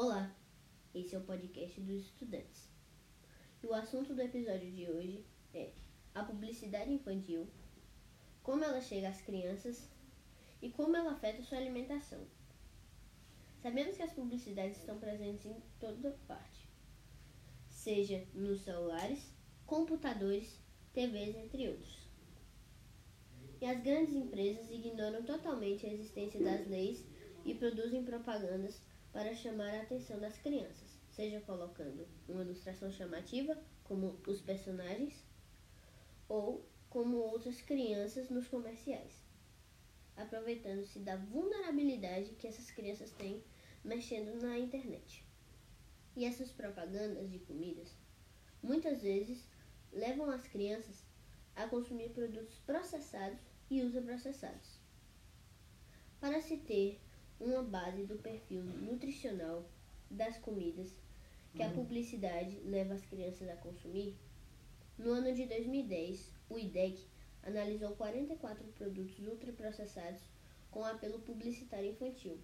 Olá, esse é o podcast dos estudantes. E o assunto do episódio de hoje é a publicidade infantil, como ela chega às crianças e como ela afeta sua alimentação. Sabemos que as publicidades estão presentes em toda parte, seja nos celulares, computadores, TVs, entre outros. E as grandes empresas ignoram totalmente a existência das leis e produzem propagandas para chamar a atenção das crianças, seja colocando uma ilustração chamativa, como os personagens, ou como outras crianças nos comerciais, aproveitando-se da vulnerabilidade que essas crianças têm mexendo na internet. E essas propagandas de comidas muitas vezes levam as crianças a consumir produtos processados e ultraprocessados. Para se ter uma base do perfil nutricional das comidas que a publicidade leva as crianças a consumir, no ano de 2010, o IDEC analisou 44 produtos ultraprocessados com apelo publicitário infantil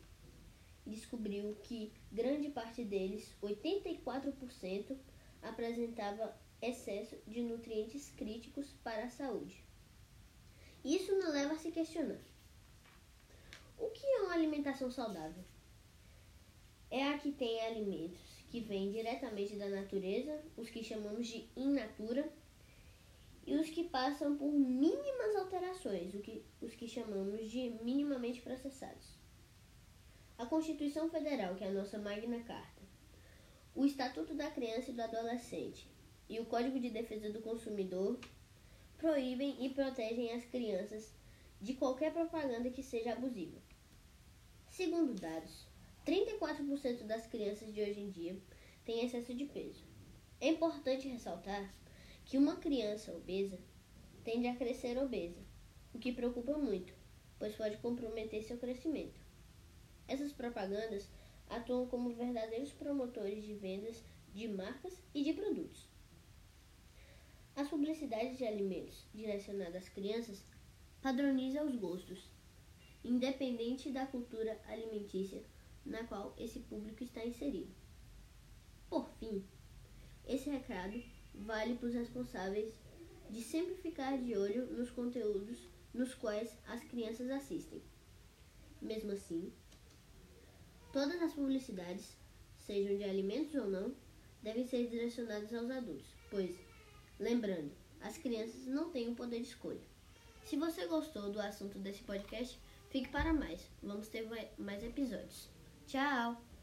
e descobriu que grande parte deles, 84%, apresentava excesso de nutrientes críticos para a saúde. Isso não leva a se questionar. O que é uma alimentação saudável? É a que tem alimentos que vêm diretamente da natureza, os que chamamos de in natura, e os que passam por mínimas alterações, os que chamamos de minimamente processados. A Constituição Federal, que é a nossa Magna Carta, o Estatuto da Criança e do Adolescente e o Código de Defesa do Consumidor proíbem e protegem as crianças de qualquer propaganda que seja abusiva. Segundo dados, 34% das crianças de hoje em dia têm excesso de peso. É importante ressaltar que uma criança obesa tende a crescer obesa, o que preocupa muito, pois pode comprometer seu crescimento. Essas propagandas atuam como verdadeiros promotores de vendas de marcas e de produtos. As publicidades de alimentos direcionadas às crianças padronizam os gostos, independente da cultura alimentícia na qual esse público está inserido. Por fim, esse recado vale para os responsáveis de sempre ficar de olho nos conteúdos nos quais as crianças assistem. Mesmo assim, todas as publicidades, sejam de alimentos ou não, devem ser direcionadas aos adultos, pois Lembrando, as crianças não têm o poder de escolha. Se você gostou do assunto desse podcast, fique para mais. Vamos ter mais episódios. Tchau!